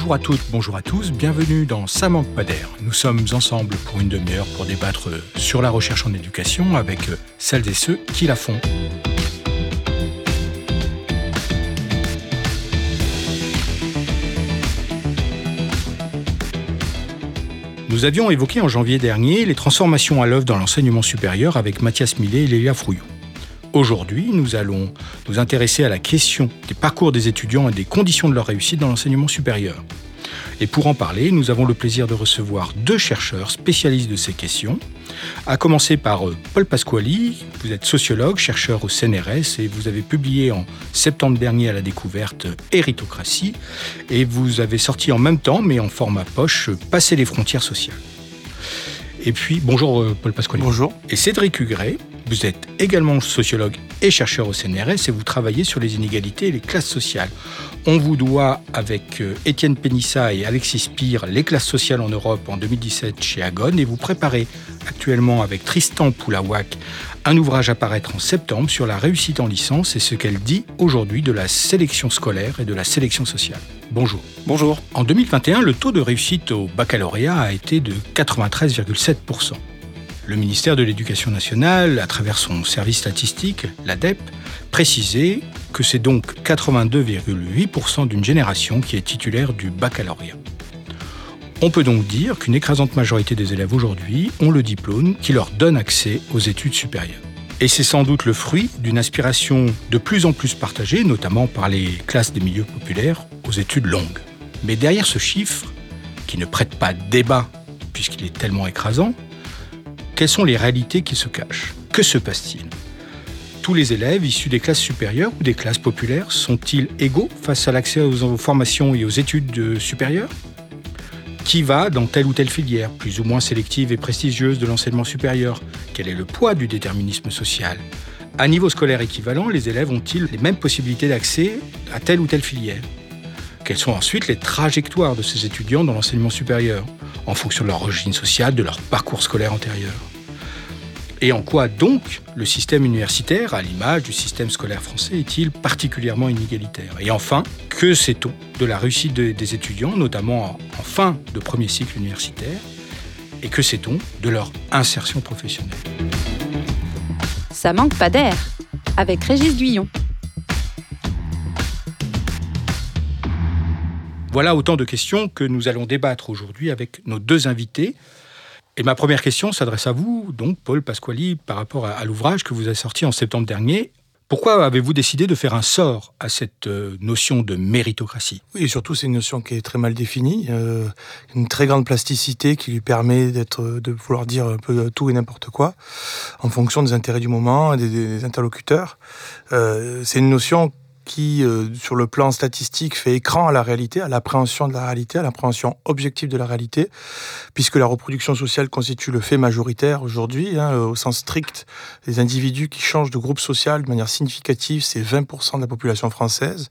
Bonjour à toutes, bonjour à tous, bienvenue dans Ça manque pas d'air. Nous sommes ensemble pour une demi-heure pour débattre sur la recherche en éducation avec celles et ceux qui la font. Nous avions évoqué en janvier dernier les transformations à l'œuvre dans l'enseignement supérieur avec Mathias Millet et Lélia Frouillon. Aujourd'hui, nous allons nous intéresser à la question des parcours des étudiants et des conditions de leur réussite dans l'enseignement supérieur. Et pour en parler, nous avons le plaisir de recevoir deux chercheurs spécialistes de ces questions, à commencer par euh, Paul Pasquali. Vous êtes sociologue, chercheur au CNRS et vous avez publié en septembre dernier à la découverte Héritocratie et vous avez sorti en même temps, mais en format poche, Passer les frontières sociales. Et puis, bonjour euh, Paul Pasquali. Bonjour. Et Cédric Hugret, vous êtes également sociologue et chercheur au CNRS et vous travaillez sur les inégalités et les classes sociales. On vous doit, avec euh, Étienne Pénissa et Alexis Spire, les classes sociales en Europe en 2017 chez Agon et vous préparez actuellement avec Tristan Poulawak un ouvrage à paraître en septembre sur la réussite en licence et ce qu'elle dit aujourd'hui de la sélection scolaire et de la sélection sociale. Bonjour. Bonjour. En 2021, le taux de réussite au baccalauréat a été de 93,7% le ministère de l'Éducation nationale, à travers son service statistique, l'ADEP, précisait que c'est donc 82,8% d'une génération qui est titulaire du baccalauréat. On peut donc dire qu'une écrasante majorité des élèves aujourd'hui ont le diplôme qui leur donne accès aux études supérieures. Et c'est sans doute le fruit d'une aspiration de plus en plus partagée, notamment par les classes des milieux populaires, aux études longues. Mais derrière ce chiffre, qui ne prête pas débat puisqu'il est tellement écrasant, quelles sont les réalités qui se cachent. Que se passe-t-il? Tous les élèves issus des classes supérieures ou des classes populaires sont-ils égaux face à l'accès aux formations et aux études supérieures? Qui va dans telle ou telle filière, plus ou moins sélective et prestigieuse de l'enseignement supérieur? Quel est le poids du déterminisme social? À niveau scolaire équivalent, les élèves ont-ils les mêmes possibilités d'accès à telle ou telle filière? Quelles sont ensuite les trajectoires de ces étudiants dans l'enseignement supérieur en fonction de leur origine sociale, de leur parcours scolaire antérieur? Et en quoi donc le système universitaire, à l'image du système scolaire français, est-il particulièrement inégalitaire? Et enfin, que sait-on de la réussite des étudiants, notamment en fin de premier cycle universitaire? Et que sait-on de leur insertion professionnelle? Ça manque pas d'air, avec Régis Guyon. Voilà autant de questions que nous allons débattre aujourd'hui avec nos deux invités. Et ma première question s'adresse à vous, donc Paul Pasquali, par rapport à, l'ouvrage que vous avez sorti en septembre dernier. Pourquoi avez-vous décidé de faire un sort à cette euh, notion de méritocratie? Oui, et surtout c'est une notion qui est très mal définie, euh, une très grande plasticité qui lui permet d'être, de vouloir dire un peu tout et n'importe quoi, en fonction des intérêts du moment et des, interlocuteurs. Euh, c'est une notion qui, euh, sur le plan statistique, fait écran à la réalité, à l'appréhension de la réalité, à l'appréhension objective de la réalité, puisque la reproduction sociale constitue le fait majoritaire aujourd'hui, hein, au sens strict. Les individus qui changent de groupe social de manière significative, c'est 20% de la population française,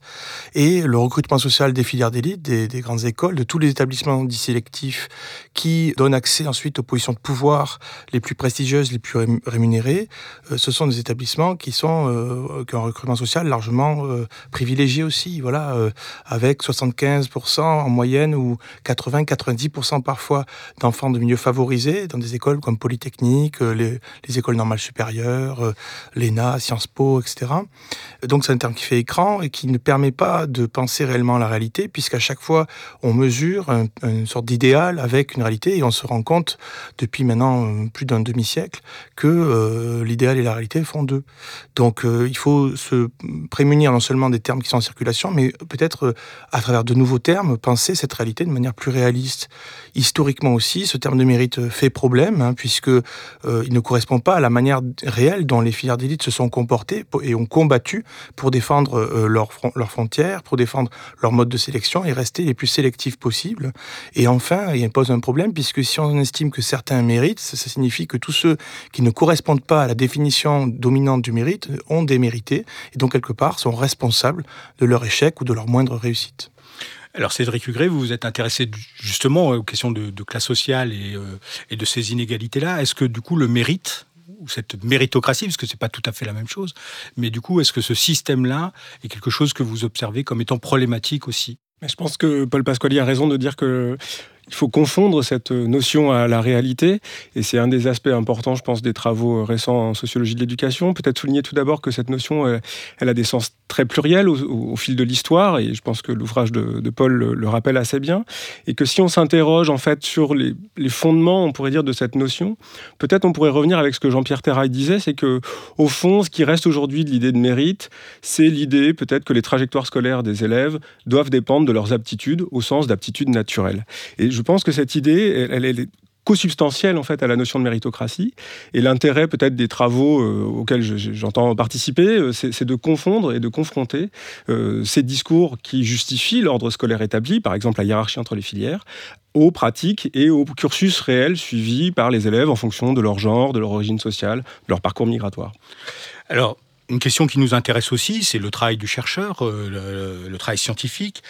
et le recrutement social des filières d'élite, des, des, grandes écoles, de tous les établissements dits sélectifs, qui donnent accès ensuite aux positions de pouvoir les plus prestigieuses, les plus rémunérées, euh, ce sont des établissements qui sont euh, qui ont un recrutement social largement privilégié aussi, voilà, euh, avec 75% en moyenne ou 80-90% parfois d'enfants de milieux favorisés dans des écoles comme Polytechnique, euh, les, les écoles normales supérieures, euh, l'ENA, Sciences Po, etc. Donc c'est un terme qui fait écran et qui ne permet pas de penser réellement la réalité, puisqu'à chaque fois on mesure une sorte d'idéal avec une réalité et on se rend compte depuis maintenant plus d'un demi-siècle que l'idéal et la réalité font deux. Donc il faut se prémunir non seulement des termes qui sont en circulation, mais peut-être euh, à travers de nouveaux termes, penser cette réalité de manière plus réaliste. Historiquement aussi, ce terme de mérite euh, fait problème, hein, puisque euh, ne correspond pas à la manière réelle dont les filières d'élite se sont comportées et ont combattu pour défendre leurs frontières, pour défendre leur mode de sélection et rester les plus sélectifs possibles. Et enfin, il pose un problème, puisque si on estime que certains méritent, ça, ça signifie que tous ceux qui ne correspondent pas à la définition dominante du mérite ont démérité, et donc quelque part sont responsables de leur échec ou de leur moindre réussite. Alors Cédric Hugret, vous vous êtes intéressé justement aux questions de, classe sociale et, euh, et de ces inégalités-là. Est-ce que du coup le mérite ou cette méritocratie, parce que c'est pas tout à fait la même chose, mais du coup, est-ce que ce système-là est quelque chose que vous observez comme étant problématique aussi? Mais je pense que Paul Pasquali a raison de dire que il faut confondre cette notion à la réalité, et c'est un des aspects importants, je pense, des travaux récents en sociologie de l'éducation. Peut-être souligner tout d'abord que cette notion, elle, a des sens très pluriels au, fil de l'histoire, et je pense que l'ouvrage de, Paul le, rappelle assez bien, et que si on s'interroge en fait sur les, fondements, on pourrait dire, de cette notion, peut-être on pourrait revenir avec ce que Jean-Pierre Terrail disait, c'est que au fond, ce qui reste aujourd'hui de l'idée de mérite, c'est l'idée peut-être que les trajectoires scolaires des élèves doivent dépendre de leurs aptitudes au sens d'aptitudes naturelles. Et je pense que cette idée, elle, est co-substantielle en fait à la notion de méritocratie. Et l'intérêt peut-être des travaux euh, auxquels j'entends participer, euh, c'est de confondre et de confronter euh, ces discours qui justifient l'ordre scolaire établi, par exemple la hiérarchie entre les filières, aux pratiques et aux cursus réels suivis par les élèves en fonction de leur genre, de leur origine sociale, de leur parcours migratoire. Alors, une question qui nous intéresse aussi, c'est le travail du chercheur, le travail scientifique.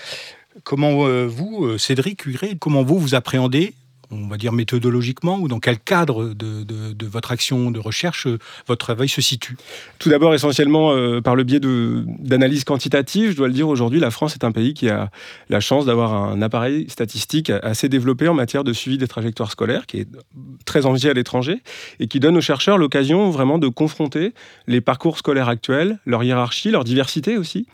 Comment euh, vous, euh, Cédric comment vous vous appréhendez on va dire méthodologiquement, ou dans quel cadre de, votre action de recherche euh, votre travail se situe? Tout d'abord, essentiellement par le biais d'analyses quantitatives. Je dois le dire, aujourd'hui, la France est un pays qui a la chance d'avoir un appareil statistique assez développé en matière de suivi des trajectoires scolaires, qui est très envié à l'étranger, et qui donne aux chercheurs l'occasion vraiment de confronter les parcours scolaires actuels, leur hiérarchie, leur diversité aussi,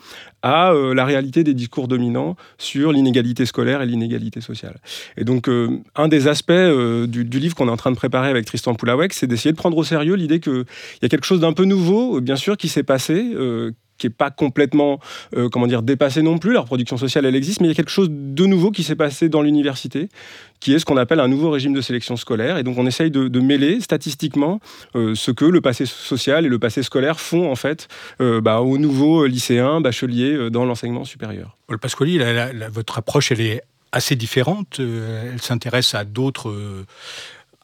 à euh, la réalité des discours dominants sur l'inégalité scolaire et l'inégalité sociale. Et donc, euh, un des aspects euh, du, livre qu'on est en train de préparer avec Tristan Poulawek, c'est d'essayer de prendre au sérieux l'idée qu'il y a quelque chose d'un peu nouveau, bien sûr, qui s'est passé, qui n'est pas complètement euh, comment dire, dépassé non plus. La reproduction sociale, elle existe, mais il y a quelque chose de nouveau qui s'est passé dans l'université, qui est ce qu'on appelle un nouveau régime de sélection scolaire. Et donc on essaye de, mêler statistiquement euh, ce que le passé social et le passé scolaire font en fait euh, bah, aux nouveaux lycéens, bacheliers dans l'enseignement supérieur. Paul Pasquali, votre approche, elle est assez différente. elle s'intéresse à d'autres...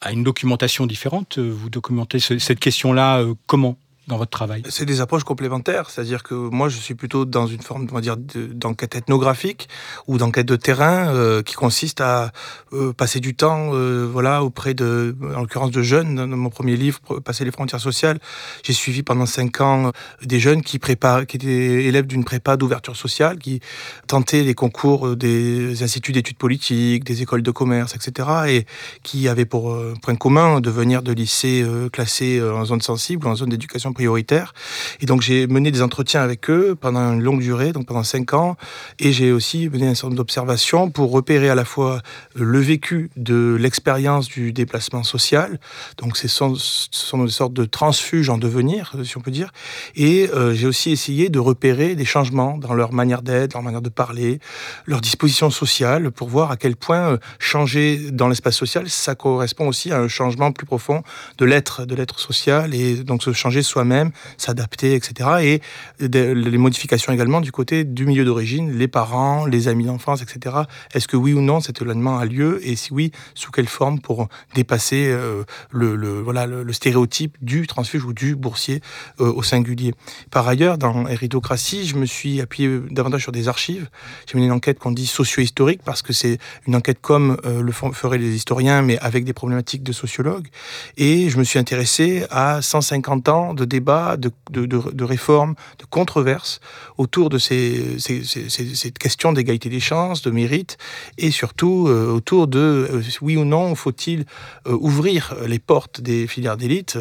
à une documentation différente. Vous documentez cette question-là comment? Dans votre travail? C'est des approches complémentaires, c'est-à-dire que moi je suis plutôt dans une forme, on dire, d'enquête ethnographique ou d'enquête de terrain euh, qui consiste à euh, passer du temps, euh, voilà, auprès de, en l'occurrence de jeunes. Dans mon premier livre, Passer les frontières sociales, j'ai suivi pendant cinq ans des jeunes qui qui étaient élèves d'une prépa d'ouverture sociale, qui tentaient les concours des instituts d'études politiques, des écoles de commerce, etc., et qui avaient pour point commun de venir de lycées classés en zone sensible ou en zone d'éducation prioritaire. Et donc j'ai mené des entretiens avec eux pendant une longue durée, donc pendant cinq ans, et j'ai aussi mené un certain nombre d'observations pour repérer à la fois le vécu de l'expérience du déplacement social, donc ce sont, sont des sortes de transfuges en devenir, si on peut dire, et euh, j'ai aussi essayé de repérer des changements dans leur manière d'être, leur manière de parler, leur disposition sociale, pour voir à quel point euh, changer dans l'espace social, ça correspond aussi à un changement plus profond de l'être, de l'être social, et donc se changer soit même s'adapter, etc. Et les modifications également du côté du milieu d'origine, les parents, les amis d'enfance, etc. Est-ce que oui ou non cet éloignement a lieu Et si oui, sous quelle forme pour dépasser euh, le, voilà, le, stéréotype du transfuge ou du boursier euh, au singulier? Par ailleurs, dans Héritocratie, je me suis appuyé davantage sur des archives. J'ai mené une enquête qu'on dit socio-historique parce que c'est une enquête comme euh, le feraient les historiens, mais avec des problématiques de sociologues. Et je me suis intéressé à 150 ans de débats, de, de, de, réformes, de controverses autour de ces, ces, ces, questions d'égalité des chances, de mérite, et surtout euh, autour de euh, oui ou non faut-il euh, ouvrir les portes des filières d'élite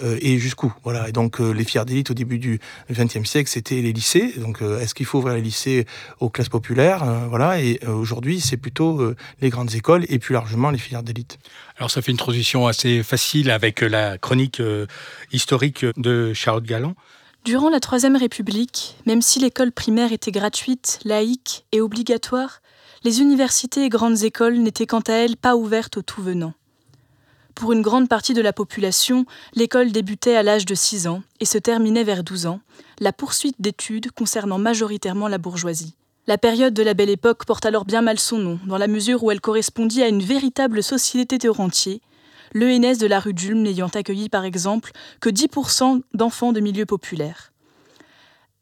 et jusqu'où. Voilà. Et donc les filières d'élite au début du XXe siècle, c'était les lycées. Donc est-ce qu'il faut ouvrir les lycées aux classes populaires Voilà. Et aujourd'hui, c'est plutôt les grandes écoles et plus largement les filières d'élite. Alors ça fait une transition assez facile avec la chronique historique de Charlotte Galland. Durant la Troisième République, même si l'école primaire était gratuite, laïque et obligatoire, les universités et grandes écoles n'étaient quant à elles pas ouvertes aux tout venants. Pour une grande partie de la population, l'école débutait à l'âge de 6 ans et se terminait vers 12 ans, la poursuite d'études concernant majoritairement la bourgeoisie. La période de la Belle Époque porte alors bien mal son nom, dans la mesure où elle correspondit à une véritable société de rentiers, l'ENS de la rue d'Ulm n'ayant accueilli par exemple que 10% d'enfants de milieux populaires.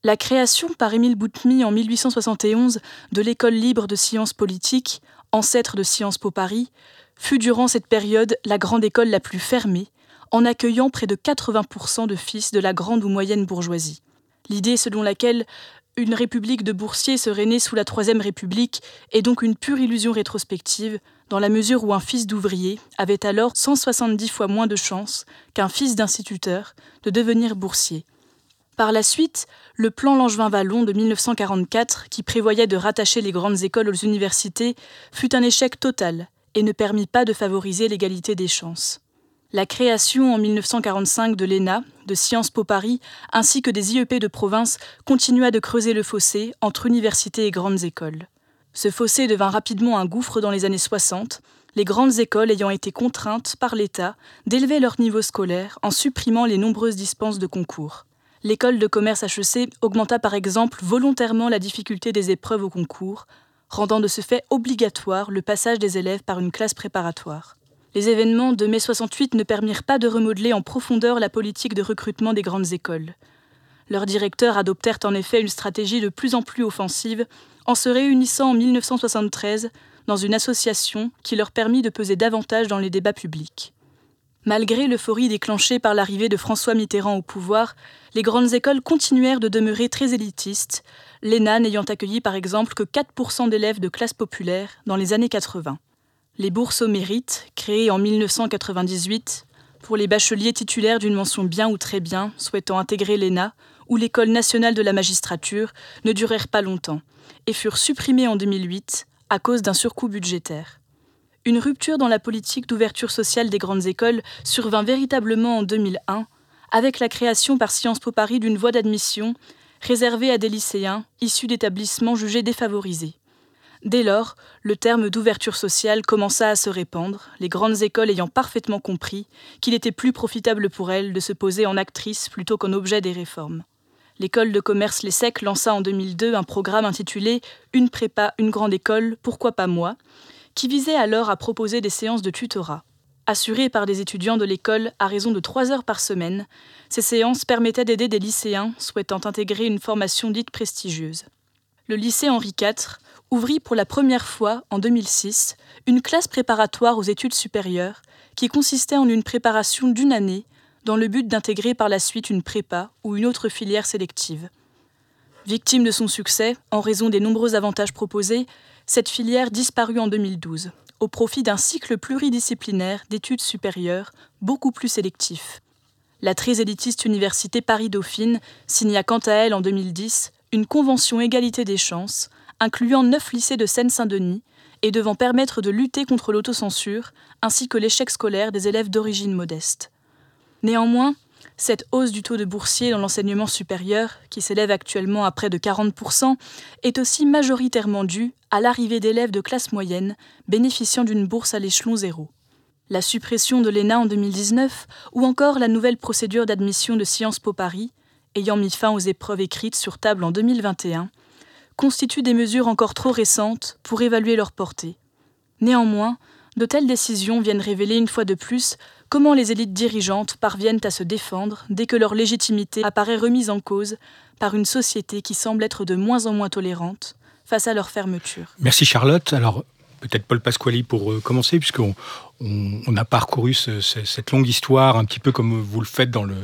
La création par Émile Boutmy en 1871 de l'École libre de sciences politiques, ancêtre de Sciences Po Paris, fut durant cette période la grande école la plus fermée, en accueillant près de 80% de fils de la grande ou moyenne bourgeoisie. L'idée selon laquelle une république de boursiers serait née sous la Troisième République est donc une pure illusion rétrospective, dans la mesure où un fils d'ouvrier avait alors 170 fois moins de chances qu'un fils d'instituteur de devenir boursier. Par la suite, le plan Langevin-Vallon de 1944, qui prévoyait de rattacher les grandes écoles aux universités, fut un échec total et ne permit pas de favoriser l'égalité des chances. La création en 1945 de l'ENA, de Sciences Po Paris, ainsi que des IEP de province continua de creuser le fossé entre universités et grandes écoles. Ce fossé devint rapidement un gouffre dans les années 60, les grandes écoles ayant été contraintes par l'État d'élever leur niveau scolaire en supprimant les nombreuses dispenses de concours. L'école de commerce HEC augmenta par exemple volontairement la difficulté des épreuves au concours, rendant de ce fait obligatoire le passage des élèves par une classe préparatoire. Les événements de mai 68 ne permirent pas de remodeler en profondeur la politique de recrutement des grandes écoles. Leurs directeurs adoptèrent en effet une stratégie de plus en plus offensive en se réunissant en 1973 dans une association qui leur permit de peser davantage dans les débats publics. Malgré l'euphorie déclenchée par l'arrivée de François Mitterrand au pouvoir, les grandes écoles continuèrent de demeurer très élitistes, l'ENA n'ayant accueilli par exemple que 4% d'élèves de classe populaire dans les années 80. Les bourses au mérite, créées en 1998, pour les bacheliers titulaires d'une mention bien ou très bien souhaitant intégrer l'ENA ou l'École nationale de la magistrature, ne durèrent pas longtemps et furent supprimées en 2008 à cause d'un surcoût budgétaire. Une rupture dans la politique d'ouverture sociale des grandes écoles survint véritablement en 2001 avec la création par Sciences Po Paris d'une voie d'admission réservée à des lycéens issus d'établissements jugés défavorisés. Dès lors, le terme d'ouverture sociale commença à se répandre, les grandes écoles ayant parfaitement compris qu'il était plus profitable pour elles de se poser en actrice plutôt qu'en objet des réformes. L'école de commerce l'ESSEC lança en 2002 un programme intitulé Une prépa, une grande école, pourquoi pas moi qui visait alors à proposer des séances de tutorat. Assurées par des étudiants de l'école à raison de trois heures par semaine, ces séances permettaient d'aider des lycéens souhaitant intégrer une formation dite prestigieuse. Le lycée Henri IV ouvrit pour la première fois, en 2006, une classe préparatoire aux études supérieures qui consistait en une préparation d'une année dans le but d'intégrer par la suite une prépa ou une autre filière sélective. Victime de son succès, en raison des nombreux avantages proposés, cette filière disparut en 2012, au profit d'un cycle pluridisciplinaire d'études supérieures beaucoup plus sélectif. La très élitiste université Paris-Dauphine signa quant à elle en 2010 une convention égalité des chances, incluant neuf lycées de Seine-Saint-Denis et devant permettre de lutter contre l'autocensure ainsi que l'échec scolaire des élèves d'origine modeste. Néanmoins, cette hausse du taux de boursiers dans l'enseignement supérieur, qui s'élève actuellement à près de 40%, est aussi majoritairement due à l'arrivée d'élèves de classe moyenne bénéficiant d'une bourse à l'échelon zéro. La suppression de l'ENA en 2019 ou encore la nouvelle procédure d'admission de Sciences Po Paris, ayant mis fin aux épreuves écrites sur table en 2021, constituent des mesures encore trop récentes pour évaluer leur portée. Néanmoins, de telles décisions viennent révéler une fois de plus comment les élites dirigeantes parviennent à se défendre dès que leur légitimité apparaît remise en cause par une société qui semble être de moins en moins tolérante face à leur fermeture. Merci Charlotte. Alors peut-être Paul Pasquali pour euh, commencer, puisqu'on on, a parcouru cette longue histoire un petit peu comme vous le faites dans le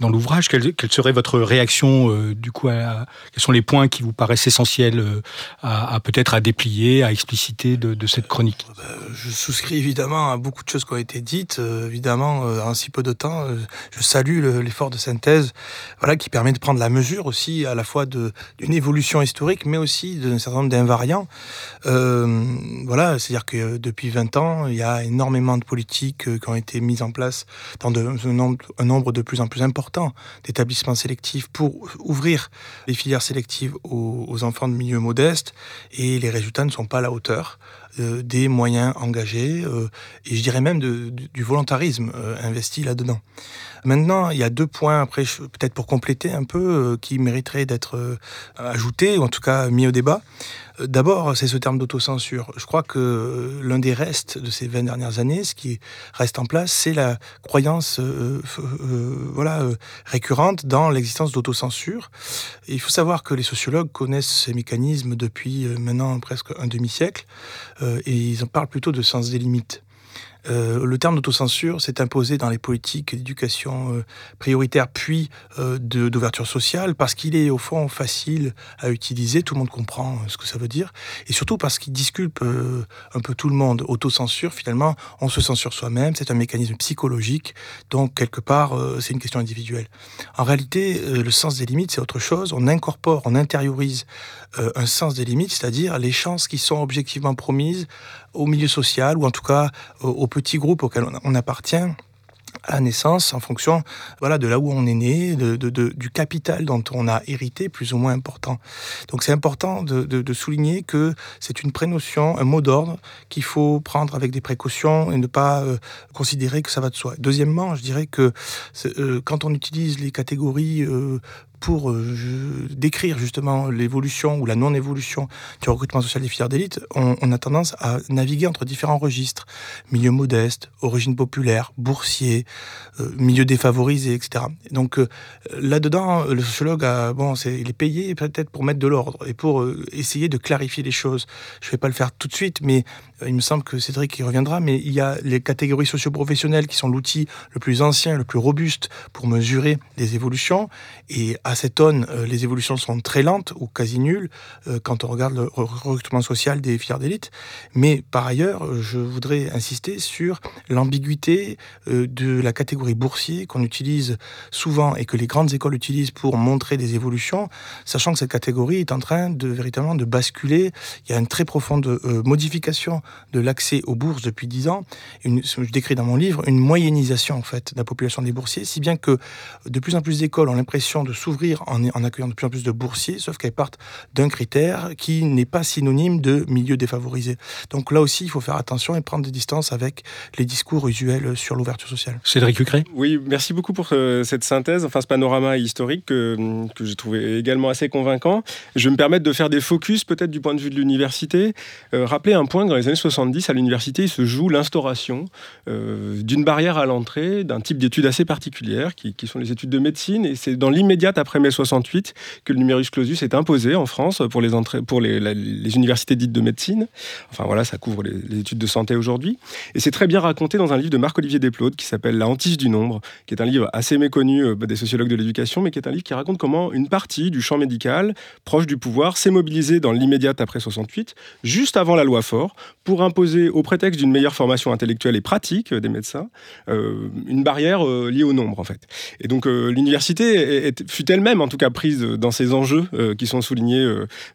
dans l'ouvrage. Quelle, serait votre réaction euh, du coup à, Quels sont les points qui vous paraissent essentiels euh, à, peut-être à déplier, à expliciter de, cette chronique? Bah, Je souscris évidemment à beaucoup de choses qui ont été dites. Euh, évidemment, en si peu de temps, je salue l'effort de synthèse, voilà, qui permet de prendre la mesure aussi à la fois d'une évolution historique, mais aussi d'un certain nombre d'invariants. voilà, c'est-à-dire que depuis 20 ans, il y a énormément de politiques euh, qui ont été mises en place dans un, nombre, de plus en plus important d'établissements sélectifs pour ouvrir les filières sélectives aux, enfants de milieux modestes et les résultats ne sont pas à la hauteur euh, des moyens engagés euh, et je dirais même du volontarisme investi là-dedans. Maintenant, il y a deux points, après, peut-être pour compléter un peu, qui mériteraient d'être ajoutés, ou en tout cas mis au débat. D'abord, c'est ce terme d'autocensure. Je crois que l'un des restes de ces 20 dernières années, ce qui reste en place, c'est la croyance euh, euh, voilà, euh, récurrente dans l'existence d'autocensure. Il faut savoir que les sociologues connaissent ces mécanismes depuis maintenant presque un demi-siècle et ils en parlent plutôt de sens des limites. Euh, le terme d'autocensure s'est imposé dans les politiques d'éducation euh, prioritaire puis euh, d'ouverture sociale parce qu'il est au fond facile à utiliser, tout le monde comprend ce que ça veut dire, et surtout parce qu'il disculpe un peu tout le monde. Autocensure, finalement, on se censure soi-même, c'est un mécanisme psychologique, donc quelque part, c'est une question individuelle. En réalité, le sens des limites, c'est autre chose. On incorpore, on intériorise un sens des limites, c'est-à-dire les chances qui sont objectivement promises au milieu social ou en tout cas au, petit groupe auquel on, appartient à naissance en fonction voilà de là où on est né, de, du capital dont on a hérité plus ou moins important. Donc c'est important de, souligner que c'est une prénotion, un mot d'ordre qu'il faut prendre avec des précautions et ne pas euh, considérer que ça va de soi. Deuxièmement, je dirais que euh, quand on utilise les catégories euh, pour euh, décrire justement l'évolution ou la non-évolution du recrutement social des filières d'élite, on, a tendance à naviguer entre différents registres. Milieu modeste, origine populaire, boursier, euh, milieu défavorisé, etc. Donc euh, là-dedans, le sociologue, a, bon, c'est, il est payé peut-être pour mettre de l'ordre et pour essayer de clarifier les choses. Je ne vais pas le faire tout de suite, mais il me semble que Cédric y reviendra, mais il y a les catégories socioprofessionnelles qui sont l'outil le plus ancien, le plus robuste pour mesurer les évolutions. Et à cette aune, euh, les évolutions sont très lentes ou quasi nulles euh, quand on regarde le recrutement social des filières d'élite. Mais par ailleurs, je voudrais insister sur l'ambiguïté euh, de la catégorie boursier qu'on utilise souvent et que les grandes écoles utilisent pour montrer des évolutions, sachant que cette catégorie est en train de véritablement de basculer. Il y a une très profonde modification de l'accès aux bourses depuis dix ans. Une, je décris dans mon livre une moyennisation en fait de la population des boursiers, si bien que de plus en plus d'écoles ont l'impression de s'ouvrir en, en, accueillant de plus en plus de boursiers, sauf qu'elles partent d'un critère qui n'est pas synonyme de milieu défavorisé. Donc là aussi, il faut faire attention et prendre des distances avec les discours usuels sur l'ouverture sociale. Cédric Lucré Oui, merci beaucoup pour euh, cette synthèse, enfin ce panorama historique que, que j'ai trouvé également assez convaincant. Je vais me permettre de faire des focus peut-être du point de vue de l'université. Euh, rappeler un point que dans les années 70, à l'université, il se joue l'instauration euh, d'une barrière à l'entrée, d'un type d'études assez particulière, qui, sont les études de médecine. Et c'est dans l'immédiate après mai 68 que le numerus clausus est imposé en France pour les, entrées, pour les, universités dites de médecine. Enfin voilà, ça couvre les, études de santé aujourd'hui. Et c'est très bien raconté dans un livre de Marc-Olivier Desplaudes qui s'appelle La hantise du nombre, qui est un livre assez méconnu euh, des sociologues de l'éducation, mais qui est un livre qui raconte comment une partie du champ médical, proche du pouvoir, s'est mobilisée dans l'immédiate après 68, juste avant la loi Fort, pour imposer, au prétexte d'une meilleure formation intellectuelle et pratique des médecins, euh, une barrière euh, liée au nombre, en fait. Et donc, euh, l'université fut elle-même, en tout cas, prise dans ces enjeux qui sont soulignés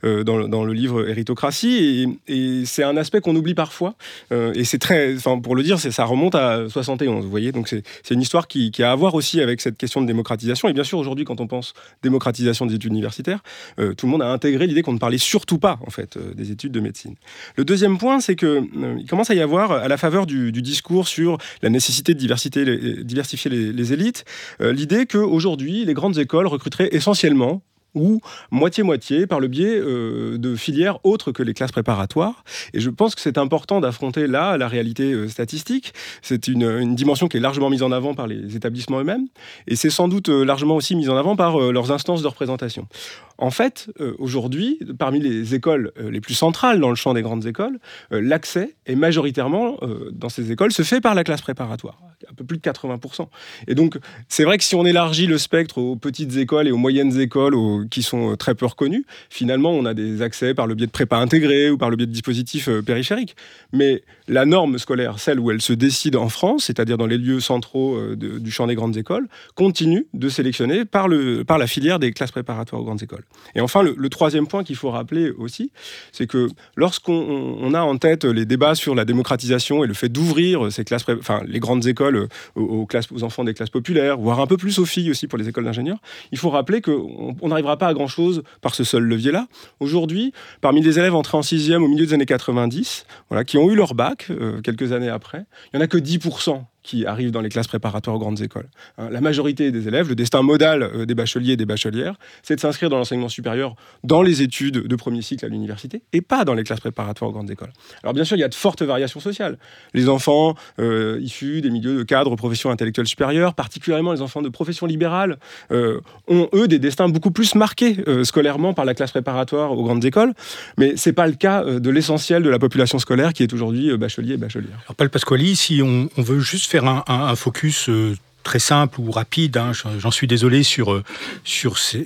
dans, le livre Héritocratie. Et, c'est un aspect qu'on oublie parfois. et c'est très, enfin, pour le dire, ça remonte à 71, vous voyez. Donc, c'est une histoire qui, qui, a à voir aussi avec cette question de démocratisation. Et bien sûr, aujourd'hui, quand on pense démocratisation des études universitaires, tout le monde a intégré l'idée qu'on ne parlait surtout pas, en fait, des études de médecine. Le deuxième point, c'est qu'il euh, commence à y avoir, à la faveur du, discours sur la nécessité de diversifier les, élites, euh, l'idée qu'aujourd'hui, les grandes écoles recruteraient essentiellement ou moitié-moitié par le biais euh, de filières autres que les classes préparatoires. Et je pense que c'est important d'affronter là la réalité statistique. C'est une, dimension qui est largement mise en avant par les établissements eux-mêmes, et c'est sans doute largement aussi mise en avant par leurs instances de représentation. En fait, euh, aujourd'hui, parmi les écoles euh, les plus centrales dans le champ des grandes écoles, euh, l'accès est majoritairement dans ces écoles se fait par la classe préparatoire, un peu plus de 80%. Et donc, c'est vrai que si on élargit le spectre aux petites écoles et aux moyennes écoles qui sont très peu reconnues, finalement, on a des accès par le biais de prépa intégrés ou par le biais de dispositifs périphériques. Mais la norme scolaire, celle où elle se décide en France, c'est-à-dire dans les lieux centraux du champ des grandes écoles, continue de sélectionner par, le, par la filière des classes préparatoires aux grandes écoles. Et enfin, le, troisième point qu'il faut rappeler aussi, c'est que lorsqu'on a en tête les débats sur la démocratisation et le fait d'ouvrir ces classes, enfin les grandes écoles aux, classes, aux enfants des classes populaires, voire un peu plus aux filles aussi pour les écoles d'ingénieurs, il faut rappeler qu'on n'arrivera pas à grand chose par ce seul levier-là. Aujourd'hui, parmi les élèves entrés en sixième au milieu des années 90, voilà, qui ont eu leur bac euh, quelques années après, il n'y en a que 10% qui arrivent dans les classes préparatoires aux grandes écoles. Hein, la majorité des élèves, le destin modal euh, des bacheliers et des bachelières, c'est de s'inscrire dans l'enseignement supérieur dans les études de premier cycle à l'université et pas dans les classes préparatoires aux grandes écoles. Alors bien sûr, il y a de fortes variations sociales. Les enfants euh, issus des milieux de cadres, professions intellectuelles supérieures, particulièrement les enfants de professions libérales, euh, ont eux des destins beaucoup plus marqués scolairement par la classe préparatoire aux grandes écoles, mais c'est pas le cas de l'essentiel de la population scolaire qui est aujourd'hui bachelier et bachelière. Alors Paul Pasquali, si on, on veut juste un, focus euh, très simple ou rapide. Hein. J'en suis désolé sur, euh, sur ces,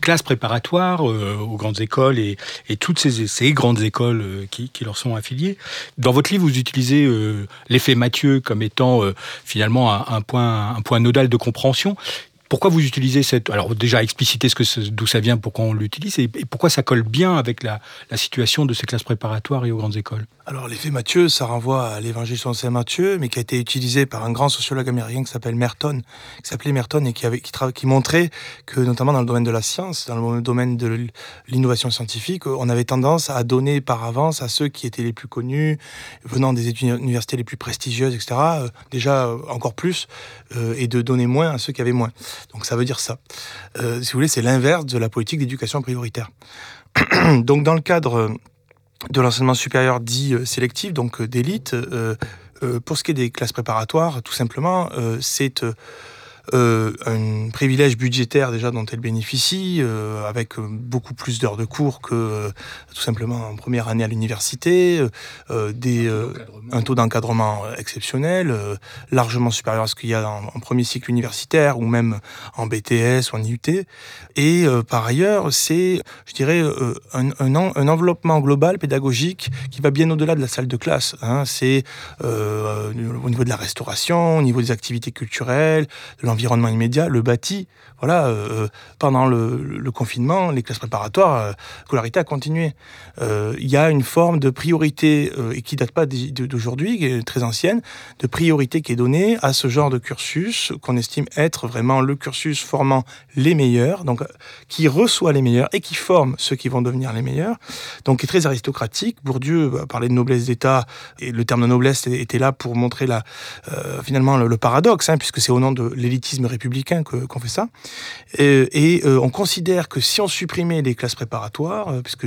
classes préparatoires euh, aux grandes écoles et, toutes ces, grandes écoles qui, leur sont affiliées. Dans votre livre, vous utilisez l'effet Mathieu comme étant finalement un, point, un point nodal de compréhension. Pourquoi vous utilisez cette... Alors déjà, expliciter d'où ça vient, pourquoi on l'utilise, et, pourquoi ça colle bien avec la, situation de ces classes préparatoires et aux grandes écoles? Alors l'effet Matthieu, ça renvoie à l'évangile selon saint Matthieu, mais qui a été utilisé par un grand sociologue américain qui s'appelle Merton, qui s'appelait Merton et qui, avait, qui, qui, montrait que notamment dans le domaine de la science, dans le domaine de l'innovation scientifique, on avait tendance à donner par avance à ceux qui étaient les plus connus, venant des universités les plus prestigieuses, etc., euh, déjà euh, encore plus, euh, et de donner moins à ceux qui avaient moins. Donc ça veut dire ça. si vous voulez, c'est l'inverse de la politique d'éducation prioritaire. Donc dans le cadre de l'enseignement supérieur dit euh, sélectif, donc euh, d'élite. Euh, pour ce qui est des classes préparatoires, tout simplement, c'est euh, un privilège budgétaire déjà dont elle bénéficie, euh, avec beaucoup plus d'heures de cours que euh, tout simplement en première année à l'université, des, un taux d'encadrement exceptionnel, largement supérieur à ce qu'il y a en, premier cycle universitaire ou même en BTS ou en IUT. Et par ailleurs, c'est, je dirais, un, un, un, enveloppement global pédagogique qui va bien au-delà de la salle de classe. Hein. C'est au niveau de la restauration, au niveau des activités culturelles, de l'environnement immédiat, le bâti. Voilà, euh, pendant le, confinement, les classes préparatoires, euh, scolarité a continué. Euh, il y a une forme de priorité, et qui date pas d'aujourd'hui, qui est très ancienne, de priorité qui est donnée à ce genre de cursus qu'on estime être vraiment le cursus formant les meilleurs, donc qui reçoit les meilleurs et qui forme ceux qui vont devenir les meilleurs. Donc, qui est très aristocratique. Bourdieu parlait de noblesse d'État, et le terme de noblesse était là pour montrer la, finalement le, paradoxe, hein, puisque c'est au nom de républicain qu'on fait ça. Et, euh, on considère que si on supprimait les classes préparatoires, euh, puisque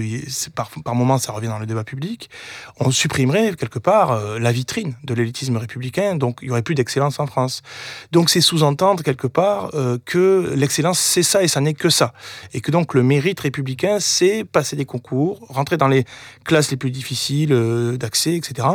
par, par moment ça revient dans le débat public, on supprimerait quelque part euh, la vitrine de l'élitisme républicain, donc il y aurait plus d'excellence en France. Donc c'est sous-entendre quelque part que l'excellence c'est ça et ça n'est que ça, et que donc le mérite républicain c'est passer des concours, rentrer dans les classes les plus difficiles d'accès, etc.,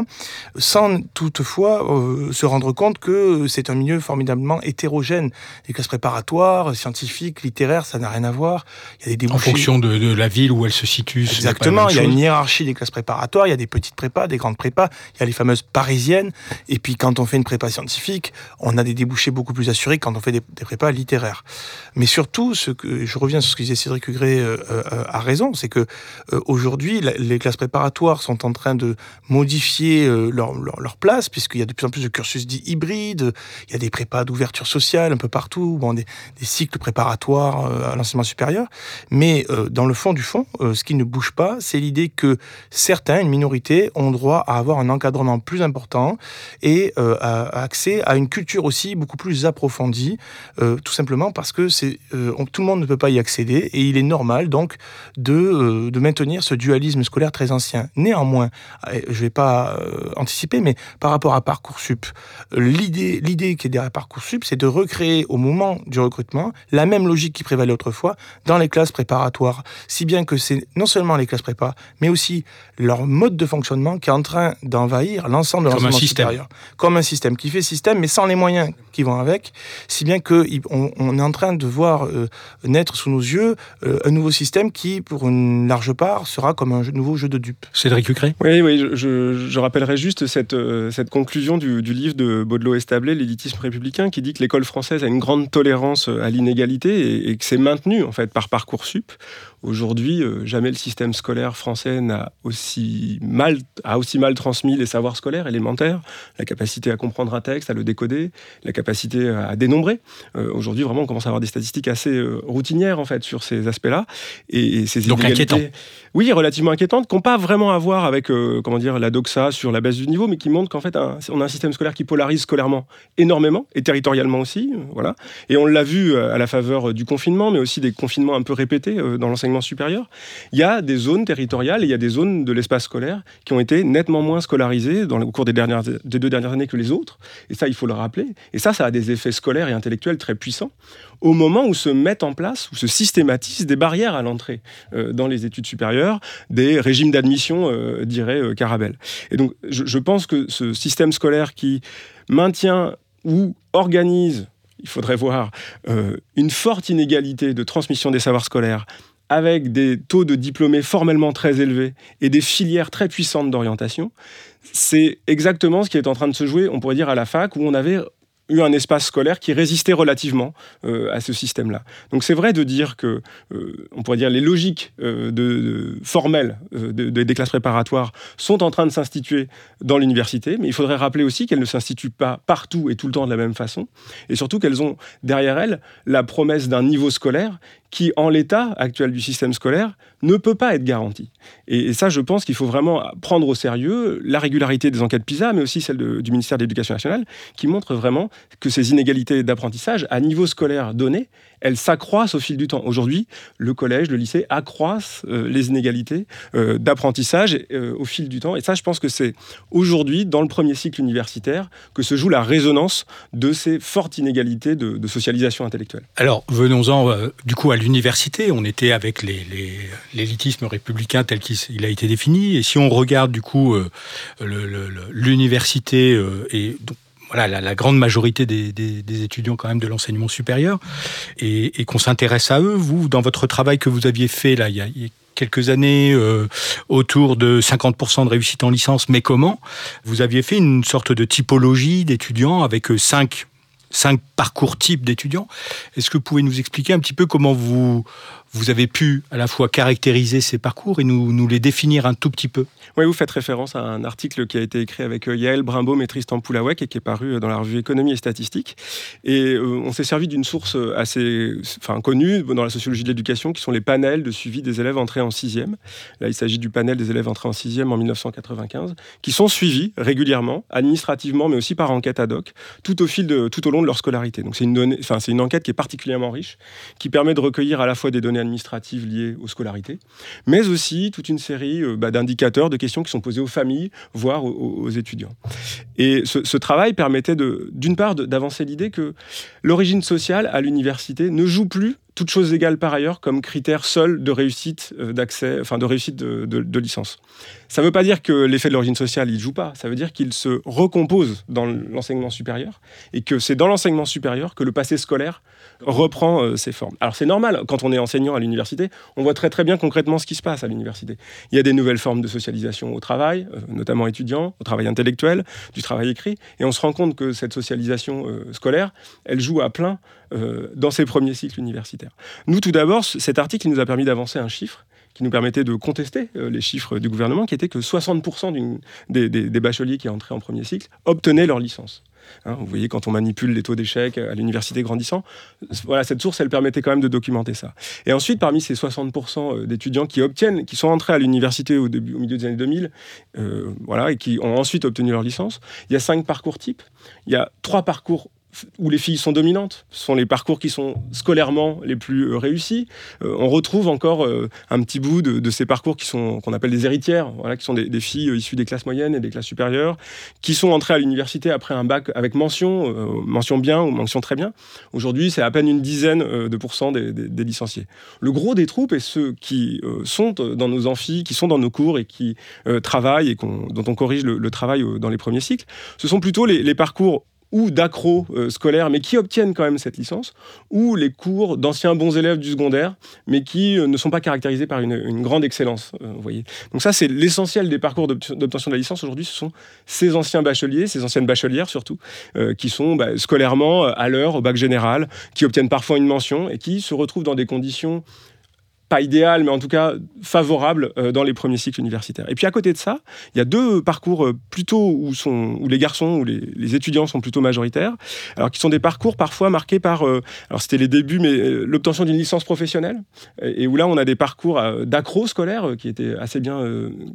sans toutefois se rendre compte que c'est un milieu formidablement hétérogène les classes préparatoires, scientifiques, littéraires, ça n'a rien à voir. Il y a des En fonction de, la ville où elle se situe. Exactement. Il y a une hiérarchie des classes préparatoires. Il y a des petites prépas, des grandes prépas. Il y a les fameuses parisiennes. Et puis quand on fait une prépa scientifique, on a des débouchés beaucoup plus assurés quand on fait des, prépas littéraires. Mais surtout, ce que je reviens sur ce que disait Cédric Hugré euh, euh, à raison, c'est que euh, aujourd'hui, les classes préparatoires sont en train de modifier leur, leur, place, puisqu'il y a de plus en plus de cursus dits hybrides. Il y a des prépas d'ouverture sociale un peu partout, bon, des, cycles préparatoires euh, à l'enseignement supérieur. Mais euh, dans le fond du fond, euh, ce qui ne bouge pas, c'est l'idée que certains, une minorité, ont droit à avoir un encadrement plus important et à, accès à une culture aussi beaucoup plus approfondie, tout simplement parce que tout le monde ne peut pas y accéder et il est normal donc de, maintenir ce dualisme scolaire très ancien. Néanmoins, je ne vais pas anticiper, mais par rapport à Parcoursup, l'idée, qui est derrière Parcoursup, c'est de recréer au moment du recrutement la même logique qui prévalait autrefois dans les classes préparatoires. Si bien que c'est non seulement les classes prépa, mais aussi leur mode de fonctionnement qui est en train d'envahir l'ensemble de l'enseignement supérieur. Comme un système qui fait système, mais sans les moyens qui vont avec. Si bien qu'on on est en train de voir euh, naître sous nos yeux euh, un nouveau système qui, pour une large part, sera comme un nouveau jeu de dupes. Cédric Hucré Oui, oui je, je, rappellerai juste cette, euh, cette conclusion du, du livre de Baudelot Establé, L'élitisme républicain, qui dit que l'école française a une grande tolérance à l'inégalité et, que c'est maintenu en fait par Parcoursup Aujourd'hui, jamais le système scolaire français n'a aussi mal, a aussi mal transmis les savoirs scolaires élémentaires, la capacité à comprendre un texte, à le décoder, la capacité à dénombrer. Aujourd'hui, vraiment, on commence à avoir des statistiques assez routinières en fait sur ces aspects-là. Et, ces Donc inquiétant. Oui, relativement inquiétantes, qui n'ont pas vraiment à voir avec comment dire la doxa sur la baisse du niveau, mais qui montrent qu'en fait, on a un système scolaire qui polarise scolairement énormément et territorialement aussi, voilà. Et on l'a vu à la faveur du confinement, mais aussi des confinements un peu répétés dans l'enseignement supérieur. Il y a des zones territoriales et il y a des zones de l'espace scolaire qui ont été nettement moins scolarisées dans, au cours des, deux dernières années que les autres. Et ça, il faut le rappeler. Et ça, ça a des effets scolaires et intellectuels très puissants au moment où se mettent en place, où se systématisent des barrières à l'entrée euh, dans les études supérieures, des régimes d'admission, euh, dirait euh, Carabel. Et donc, je, je pense que ce système scolaire qui maintient ou organise il faudrait voir une forte inégalité de transmission des savoirs scolaires avec des taux de diplômés formellement très élevés et des filières très puissantes d'orientation, c'est exactement ce qui est en train de se jouer, on pourrait dire, à la fac, où on avait eu un espace scolaire qui résistait relativement euh, à ce système-là. Donc c'est vrai de dire que, euh, on pourrait dire, les logiques euh, de, formelles des classes préparatoires sont en train de s'instituer dans l'université, mais il faudrait rappeler aussi qu'elles ne s'instituent pas partout et tout le temps de la même façon, et surtout qu'elles ont derrière elles la promesse d'un niveau scolaire qui, en l'état actuel du système scolaire, ne peut pas être garanti. Et, ça, je pense qu'il faut vraiment prendre au sérieux la régularité des enquêtes PISA, mais aussi celle du ministère de l'Éducation nationale, qui montre vraiment que ces inégalités d'apprentissage à niveau scolaire donné, elles s'accroissent au fil du temps. Aujourd'hui, le collège, le lycée accroissent euh, les inégalités euh, d'apprentissage euh, au fil du temps. Et ça, je pense que c'est aujourd'hui, dans le premier cycle universitaire, que se joue la résonance de ces fortes inégalités de, socialisation intellectuelle. Alors, venons-en du coup à l'université. On était avec l'élitisme républicain tel qu'il a été défini. Et si on regarde du coup l'université et voilà, la, grande majorité des, étudiants quand même de l'enseignement supérieur, et, qu'on s'intéresse à eux. Vous, dans votre travail que vous aviez fait là, il y a, quelques années, euh, autour de 50% de réussite en licence, mais comment Vous aviez fait une sorte de typologie d'étudiants avec euh, cinq cinq parcours types d'étudiants? Est-ce que vous pouvez nous expliquer un petit peu comment vous, vous avez pu à la fois caractériser ces parcours et nous, les définir un tout petit peu. Oui, vous faites référence à un article qui a été écrit avec euh, Yael Brimbaum et Tristan Poulawek et qui est paru euh, dans la revue Économie et Statistique. Et euh, on s'est servi d'une source assez enfin, connue dans la sociologie de l'éducation qui sont les panels de suivi des élèves entrés en sixième. Là, il s'agit du panel des élèves entrés en sixième en 1995, qui sont suivis régulièrement, administrativement, mais aussi par enquête ad hoc, tout au, fil de, tout au long de leur scolarité. Donc c'est une, donnée, enfin, c'est une enquête qui est particulièrement riche, qui permet de recueillir à la fois des données administratives liées aux scolarités, mais aussi toute une série euh, bah, d'indicateurs, de questions qui sont posées aux familles, voire aux, étudiants. Et ce, travail permettait d'une part d'avancer l'idée que l'origine sociale à l'université ne joue plus toutes choses égales par ailleurs comme critère seul de réussite euh, d'accès, enfin de réussite de, licence. Ça ne veut pas dire que l'effet de l'origine sociale il joue pas. Ça veut dire qu'il se recompose dans l'enseignement supérieur et que c'est dans l'enseignement supérieur que le passé scolaire reprend euh, ses formes. Alors c'est normal quand on est enseignant à l'université, on voit très très bien concrètement ce qui se passe à l'université. Il y a des nouvelles formes de socialisation au travail, euh, notamment étudiant, au travail intellectuel, du travail écrit, et on se rend compte que cette socialisation scolaire, elle joue à plein dans ses premiers cycles universitaires. Nous, tout d'abord, cet article nous a permis d'avancer un chiffre qui nous permettait de contester euh, les chiffres du gouvernement, qui était que 60% des, bacheliers qui entraient en premier cycle obtenaient leur licence. Hein, vous voyez, quand on manipule les taux d'échec à l'université grandissant, voilà, cette source, elle permettait quand même de documenter ça. Et ensuite, parmi ces 60% euh, d'étudiants qui obtiennent, qui sont entrés à l'université au, au milieu des années 2000, euh, voilà, et qui ont ensuite obtenu leur licence, il y a cinq parcours types. Il y a trois parcours où les filles sont dominantes. Ce sont les parcours qui sont scolairement les plus euh, réussis. Euh, on retrouve encore euh, un petit bout de, ces parcours qui sont qu'on appelle des héritières, qui sont des, filles issues des classes moyennes et des classes supérieures, qui sont entrées à l'université après un bac avec mention, mention bien ou mention très bien. Aujourd'hui, c'est à peine une dizaine de pourcents des, licenciés. Le gros des troupes est ceux qui sont dans nos amphis, qui sont dans nos cours et qui travaillent et dont on corrige le, travail dans les premiers cycles. Ce sont plutôt les parcours ou d'accro euh, scolaires, mais qui obtiennent quand même cette licence, ou les cours d'anciens bons élèves du secondaire, mais qui euh, ne sont pas caractérisés par une, grande excellence. Euh. Donc ça, c'est l'essentiel des parcours d'obtention de la licence aujourd'hui. Ce sont ces anciens bacheliers, ces anciennes bachelières surtout, qui sont bah, scolairement à l'heure, au bac général, qui obtiennent parfois une mention et qui se retrouvent dans des conditions pas idéal, mais en tout cas favorable euh, dans les premiers cycles universitaires. Et puis à côté de ça, il y a deux parcours euh, plutôt où, sont, où les garçons, où les, étudiants sont plutôt majoritaires, alors qui sont des parcours parfois marqués par, euh, alors c'était les débuts, mais l'obtention d'une licence professionnelle, et, où là on a des parcours d'accro scolaire qui étaient assez bien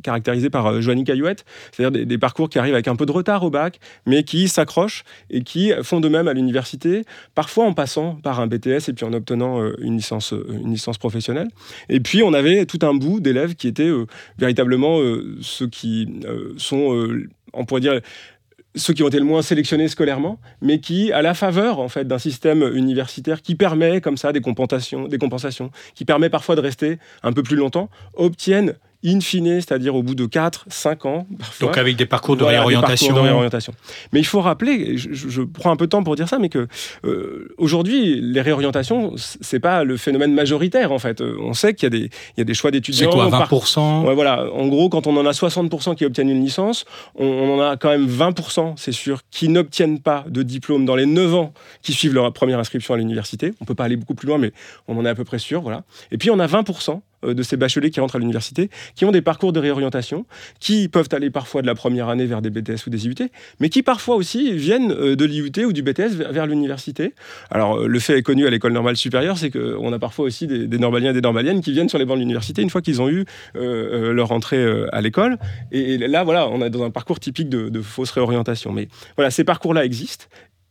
caractérisés par Joanny Caillouette, c'est-à-dire des, parcours qui arrivent avec un peu de retard au bac, mais qui s'accrochent et qui font de même à l'université, parfois en passant par un BTS et puis en obtenant une licence, une licence professionnelle. Et puis on avait tout un bout d'élèves qui étaient euh, véritablement euh, ceux qui euh, sont, on pourrait dire, ceux qui ont été le moins sélectionnés scolairement, mais qui, à la faveur en fait d'un système universitaire qui permet comme ça des compensations, des compensations, qui permet parfois de rester un peu plus longtemps, obtiennent in fine, c'est-à-dire au bout de 4, 5 ans. Donc avec des parcours de, réorientation. Mais il faut rappeler, je, prends un peu de temps pour dire ça, mais que euh, aujourd'hui, les réorientations, c'est pas le phénomène majoritaire en fait. Euh, on sait qu'il y, y, a des choix d'étudiants. C'est quoi, 20% ouais, voilà. En gros, quand on en a 60% qui obtiennent une licence, on, en a quand même 20%, c'est sûr, qui n'obtiennent pas de diplôme dans les 9 ans qui suivent leur première inscription à l'université. On peut pas aller beaucoup plus loin, mais on en est à peu près sûr. Voilà. Et puis on a 20% euh, de ces bacheliers qui rentrent à l'université, qui ont des parcours de réorientation, qui peuvent aller parfois de la première année vers des BTS ou des IUT, mais qui parfois aussi viennent euh, de l'IUT ou du BTS vers, l'université. Alors, euh, le fait est connu à l'école normale supérieure, c'est qu'on a parfois aussi des, normaliens et des normaliennes qui viennent sur les bancs de l'université une fois qu'ils ont eu leur entrée à l'école. Et, là, voilà, on est dans un parcours typique de, de fausse réorientation. Mais voilà, ces parcours-là existent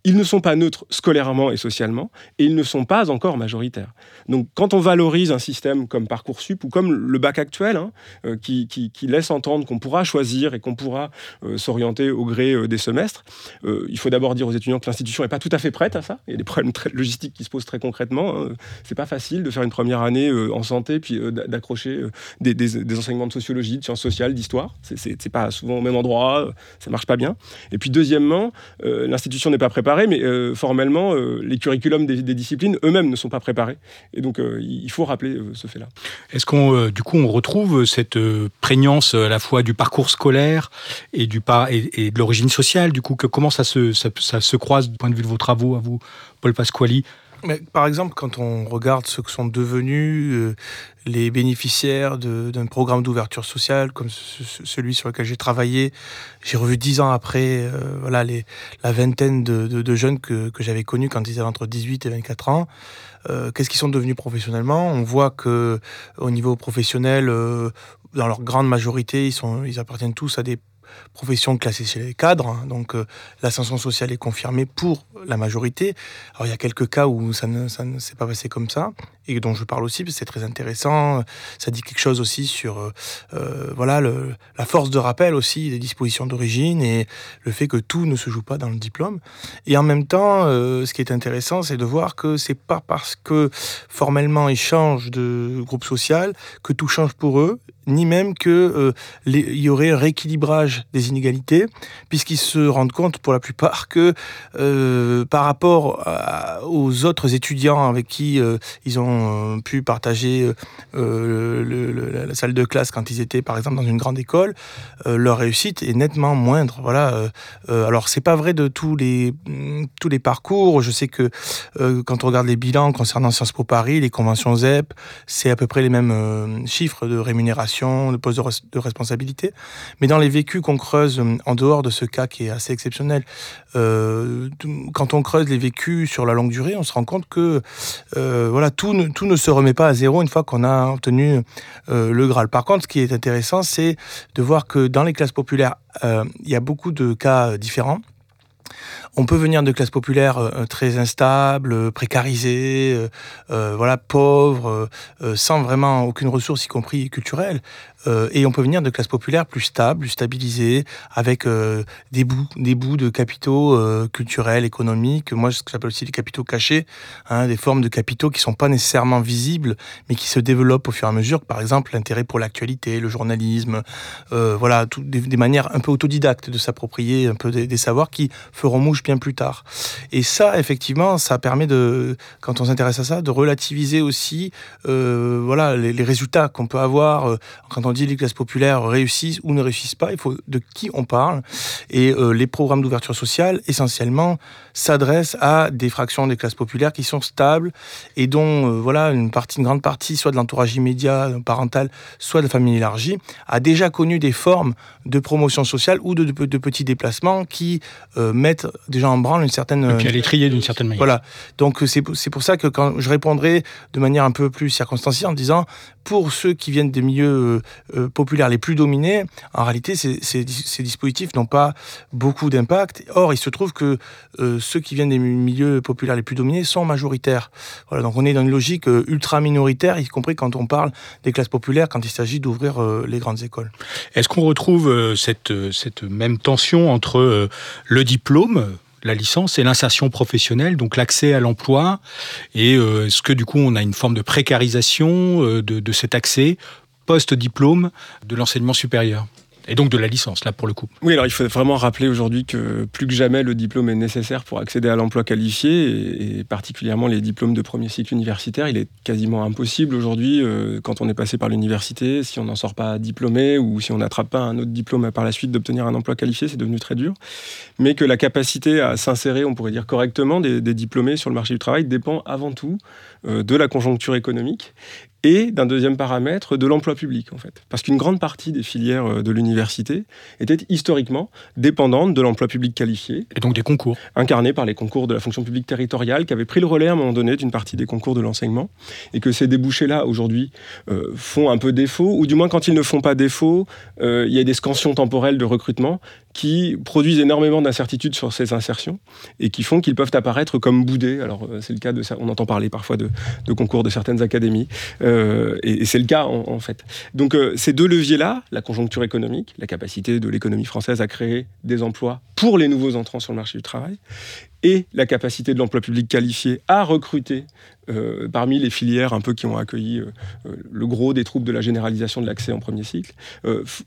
ils ne sont pas neutres scolairement et socialement, et ils ne sont pas encore majoritaires. Donc quand on valorise un système comme Parcoursup ou comme le bac actuel, hein, euh, qui, laisse entendre qu'on pourra choisir et qu'on pourra euh, s'orienter au gré euh, des semestres, il faut d'abord dire aux étudiants que l'institution n'est pas tout à fait prête à ça. Il y a des problèmes logistiques qui se posent très concrètement. Hein. C'est pas facile de faire une première année en santé, puis d'accrocher des, enseignements de sociologie, de sciences sociales, d'histoire. C'est pas souvent au même endroit, ça marche pas bien. Et puis deuxièmement, l'institution n'est pas préparée mais formellement, les curriculums des, disciplines eux-mêmes ne sont pas préparés. Donc, euh, il faut rappeler ce fait-là. Est-ce qu'on, du coup, on retrouve cette prégnance à la fois du parcours scolaire et, du, et, de l'origine sociale Du coup, que, comment ça se, ça, ça se croise du point de vue de vos travaux, à vous, Paul Pasquali? Mais, par exemple, quand on regarde ce que sont devenus euh, les bénéficiaires d'un programme d'ouverture sociale comme celui sur lequel j'ai travaillé, j'ai revu dix ans après euh, voilà, les, la vingtaine de, de, jeunes que, que j'avais connus quand ils avaient entre 18 et 24 ans. Euh, Qu'est-ce qu'ils sont devenus professionnellement? On voit que au niveau professionnel, euh, dans leur grande majorité, ils, sont, ils appartiennent tous à des profession classée chez les cadres, hein. donc euh, l'ascension sociale est confirmée pour la majorité. Alors il y a quelques cas où ça ne, ça ne s'est pas passé comme ça, dont je parle aussi, parce que c'est très intéressant. Ça dit quelque chose aussi sur euh, euh, voilà la force de rappel aussi des dispositions d'origine et le fait que tout ne se joue pas dans le diplôme. Et en même temps, ce qui est intéressant, c'est de voir que c'est pas parce que formellement ils changent de groupe social que tout change pour eux ni même euh, y aurait un rééquilibrage des inégalités, puisqu'ils se rendent compte pour la plupart que euh, par rapport aux autres étudiants avec qui euh, ils ont pu partager la salle de classe quand ils étaient par exemple dans une grande école, leur réussite est nettement moindre. Voilà. alors c'est pas vrai de tous les tous les parcours. Je sais que quand on regarde les bilans concernant Sciences Po Paris, les conventions ZEP, c'est à peu près les mêmes chiffres de rémunération de poste de, responsabilité. Mais dans les vécus qu'on creuse euh, en dehors de ce cas qui est assez exceptionnel, euh, quand on creuse les vécus sur la longue durée, on se rend compte que euh, voilà, tout tout ne se remet pas à zéro une fois qu'on a obtenu le Graal. Par contre, ce qui est intéressant, c'est de voir que dans les classes populaires, il y a beaucoup de cas différents. On peut venir de classes populaires euh, très instables, précarisées, euh, voilà, pauvres, sans vraiment aucune ressource, y compris culturelle. Euh, et on peut venir de classes populaires plus stables, plus stabilisées, avec euh, des bouts, des bouts de capitaux euh, culturels, économiques. Moi, ce que j'appelle aussi des capitaux cachés, hein, des formes de capitaux qui sont pas nécessairement visibles, mais qui se développent au fur et à mesure. Par exemple, l'intérêt pour l'actualité, le journalisme, voilà, des, manières un peu autodidactes de s'approprier un peu des, savoirs qui feront mouche bien plus tard. Et ça, effectivement, ça permet de, quand on s'intéresse à ça, de relativiser aussi, euh, voilà, les, résultats qu'on peut avoir euh, quand on dit les classes populaires réussissent ou ne réussissent pas. Il faut de qui on parle. Et euh, les programmes d'ouverture sociale, essentiellement, s'adressent à des fractions des classes populaires qui sont stables et dont, voilà, une partie, une grande partie, soit de l'entourage immédiat parental, soit de la famille élargie, a déjà connu des formes de promotion sociale ou de, de, petits déplacements qui euh, mettent déjà en branle une certaine... Et puis à l'étrier d'une certaine manière. Voilà. Donc c'est pour ça que quand je répondrai de manière un peu plus circonstanciée en disant, pour ceux qui viennent des milieux euh, euh, populaires les plus dominés, en réalité, ces, ces, dispositifs n'ont pas beaucoup d'impact. Or, il se trouve que ceux qui viennent des milieux populaires les plus dominés sont majoritaires. Voilà, donc on est dans une logique ultra minoritaire, y compris quand on parle des classes populaires, quand il s'agit d'ouvrir les grandes écoles. Est-ce qu'on retrouve cette, cette même tension entre le diplôme, la licence et l'insertion professionnelle, donc l'accès à l'emploi. Et euh, est-ce que du coup on a une forme de précarisation euh, de cet accès post-diplôme de l'enseignement supérieur? Et donc de la licence, là, pour le coup. Oui, alors il faut vraiment rappeler aujourd'hui que plus que jamais, le diplôme est nécessaire pour accéder à l'emploi qualifié, et, particulièrement les diplômes de premier cycle universitaire. Il est quasiment impossible aujourd'hui, euh, quand on est passé par l'université, si on n'en sort pas diplômé ou si on n'attrape pas un autre diplôme par la suite, d'obtenir un emploi qualifié, c'est devenu très dur. Mais que la capacité à s'insérer, on pourrait dire correctement, des, diplômés sur le marché du travail dépend avant tout euh, de la conjoncture économique et d'un deuxième paramètre de l'emploi public en fait. Parce qu'une grande partie des filières euh, de l'université étaient historiquement dépendantes de l'emploi public qualifié. Et donc des concours. Incarnés par les concours de la fonction publique territoriale qui avaient pris le relais à un moment donné d'une partie des concours de l'enseignement. Et que ces débouchés-là aujourd'hui euh, font un peu défaut, ou du moins quand ils ne font pas défaut, euh, il y a des scansions temporelles de recrutement qui produisent énormément d'incertitudes sur ces insertions et qui font qu'ils peuvent apparaître comme boudés. Alors c'est le cas de ça, on entend parler parfois de, concours de certaines académies. Euh, et, c'est le cas en, fait. Donc euh, ces deux leviers-là, la conjoncture économique, la capacité de l'économie française à créer des emplois pour les nouveaux entrants sur le marché du travail, et la capacité de l'emploi public qualifié à recruter euh, parmi les filières un peu qui ont accueilli le gros des troubles de la généralisation de l'accès en premier cycle,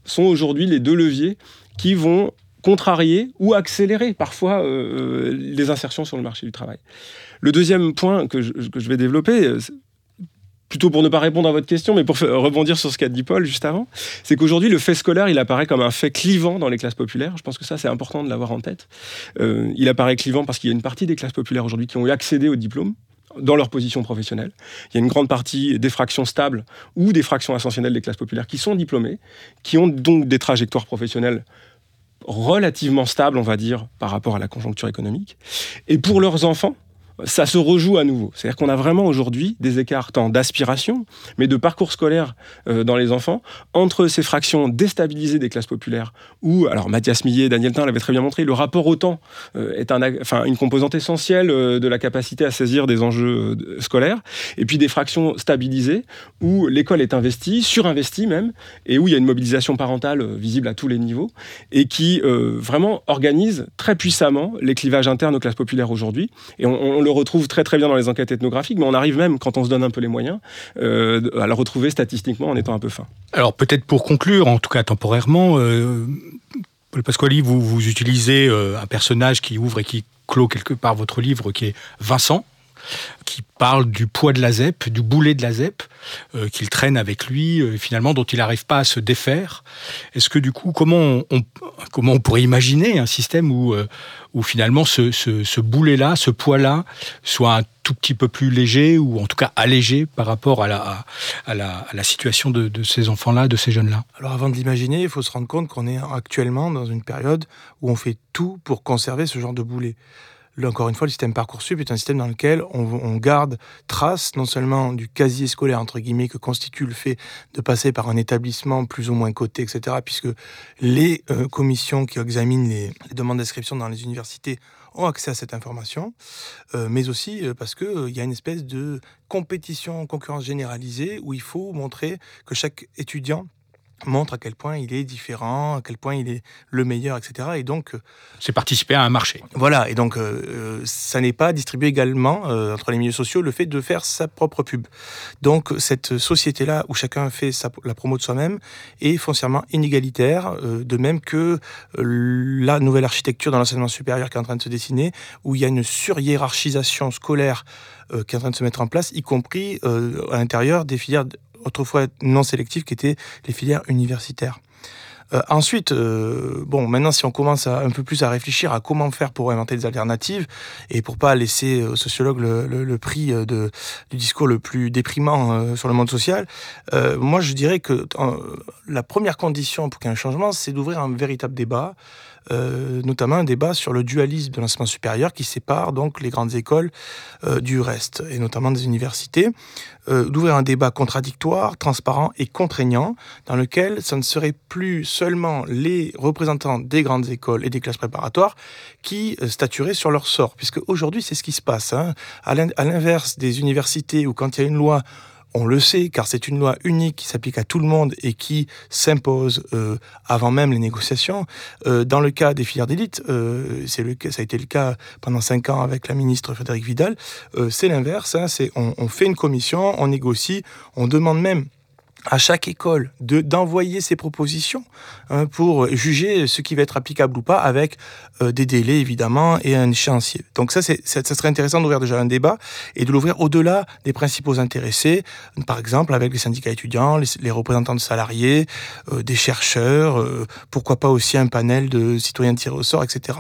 sont aujourd'hui les deux leviers qui vont contrarier ou accélérer parfois les insertions sur le marché du travail. Le deuxième point que que je vais développer, plutôt pour ne pas répondre à votre question, mais pour rebondir sur ce qu'a dit Paul juste avant, c'est qu'aujourd'hui, le fait scolaire, il apparaît comme un fait clivant dans les classes populaires. Je pense que ça, c'est important de l'avoir en tête. Euh, il apparaît clivant parce qu'il y a une partie des classes populaires aujourd'hui qui ont accédé au diplôme dans leur position professionnelle. Il y a une grande partie des fractions stables ou des fractions ascensionnelles des classes populaires qui sont diplômées, qui ont donc des trajectoires professionnelles relativement stables, on va dire, par rapport à la conjoncture économique. Et pour leurs enfants, ça se rejoue à nouveau. C'est-à-dire qu'on a vraiment aujourd'hui des écarts tant d'aspiration, mais de parcours scolaire euh, dans les enfants, entre ces fractions déstabilisées des classes populaires, où, alors Mathias Millet et Daniel Tain l'avaient très bien montré, le rapport au temps euh, est une composante essentielle euh, de la capacité à saisir des enjeux scolaires, et puis des fractions stabilisées, où l'école est investie, surinvestie même, et où il y a une mobilisation parentale visible à tous les niveaux, et qui vraiment organise très puissamment les clivages internes aux classes populaires aujourd'hui. Et on le retrouve très très bien dans les enquêtes ethnographiques, mais on arrive même, quand on se donne un peu les moyens, euh, à le retrouver statistiquement en étant un peu fin. Alors peut-être pour conclure, en tout cas temporairement, euh, Paul Pasquali, vous, vous utilisez euh, un personnage qui ouvre et qui clôt quelque part votre livre, qui est Vincent, qui parle du poids de la ZEP, du boulet de la ZEP, euh, qu'il traîne avec lui, euh, finalement, dont il n'arrive pas à se défaire. Est-ce que du coup, comment on, pourrait imaginer un système où, euh, finalement ce, boulet-là, ce poids-là, soit un tout petit peu plus léger, ou en tout cas allégé par rapport à la situation de, de ces enfants-là, de ces jeunes-là? Alors avant de l'imaginer, il faut se rendre compte qu'on est actuellement dans une période où on fait tout pour conserver ce genre de boulet encore une fois, le système Parcoursup est un système dans lequel on, garde trace non seulement du casier scolaire, entre guillemets, que constitue le fait de passer par un établissement plus ou moins coté, etc., puisque les euh, commissions qui examinent les, demandes d'inscription dans les universités ont accès à cette information, euh, mais aussi euh, parce qu'il il y a une espèce de compétition, concurrence généralisée, où il faut montrer que chaque étudiant montre à quel point il est différent, à quel point il est le meilleur, etc. Et donc, c'est participer à un marché. Voilà, et donc euh, ça n'est pas distribué également entre les milieux sociaux le fait de faire sa propre pub. Donc cette société-là où chacun fait la promo de soi-même est foncièrement inégalitaire, de même que la nouvelle architecture dans l'enseignement supérieur qui est en train de se dessiner, où il y a une surhiérarchisation scolaire qui est en train de se mettre en place, y compris à l'intérieur des filières autrefois non sélectives qui étaient les filières universitaires. Euh, ensuite, euh, bon, maintenant, si on commence un peu plus à réfléchir à comment faire pour inventer des alternatives et pour pas laisser aux sociologues le, prix du discours le plus déprimant euh, sur le monde social, moi, je dirais que la première condition pour qu'il y ait un changement, c'est d'ouvrir un véritable débat euh, notamment un débat sur le dualisme de l'enseignement supérieur qui sépare donc les grandes écoles euh, du reste, et notamment des universités, euh, d'ouvrir un débat contradictoire, transparent et contraignant, dans lequel ce ne serait plus seulement les représentants des grandes écoles et des classes préparatoires qui statueraient sur leur sort, puisque aujourd'hui c'est ce qui se passe. Hein. À l'inverse des universités où quand il y a une loi on le sait, car c'est une loi unique qui s'applique à tout le monde et qui s'impose euh, avant même les négociations. Euh, dans le cas des filières d'élite, euh, ça a été le cas pendant cinq ans avec la ministre Frédéric Vidal. c'est l'inverse. Hein, on fait une commission, on négocie, on demande même à chaque école de d'envoyer ses propositions hein, pour juger ce qui va être applicable ou pas avec euh, des délais évidemment et un échéancier. Donc ça c'est ça serait intéressant d'ouvrir déjà un débat et de l'ouvrir au-delà des principaux intéressés, par exemple avec les syndicats étudiants, les, représentants de salariés, euh, des chercheurs, euh, pourquoi pas aussi un panel de citoyens tirés au sort, etc.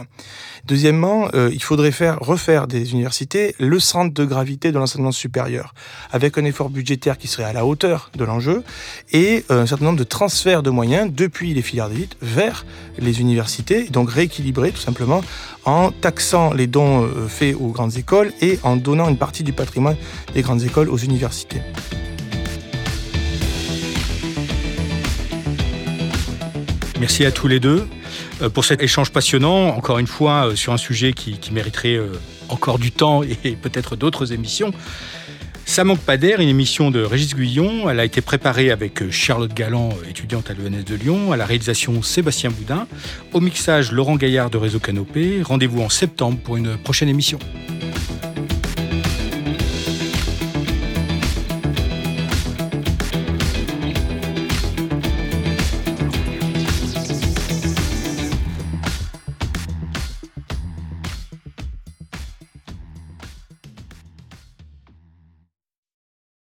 Deuxièmement, il faudrait faire refaire des universités le centre de gravité de l'enseignement supérieur avec un effort budgétaire qui serait à la hauteur de l'enjeu et euh, un certain nombre de transferts de moyens depuis les filières d'élite vers les universités, donc rééquilibrer tout simplement en taxant les dons euh, faits aux grandes écoles et en donnant une partie du patrimoine des grandes écoles aux universités. Merci à tous les deux euh, pour cet échange passionnant, encore une fois, sur un sujet qui, mériterait encore du temps et peut-être d'autres émissions. Ça manque pas d'air, une émission de Régis Guillon. Elle a été préparée avec Charlotte Galland, étudiante à l'ENS de Lyon, à la réalisation Sébastien Boudin, au mixage Laurent Gaillard de Réseau Canopé. Rendez-vous en septembre pour une prochaine émission.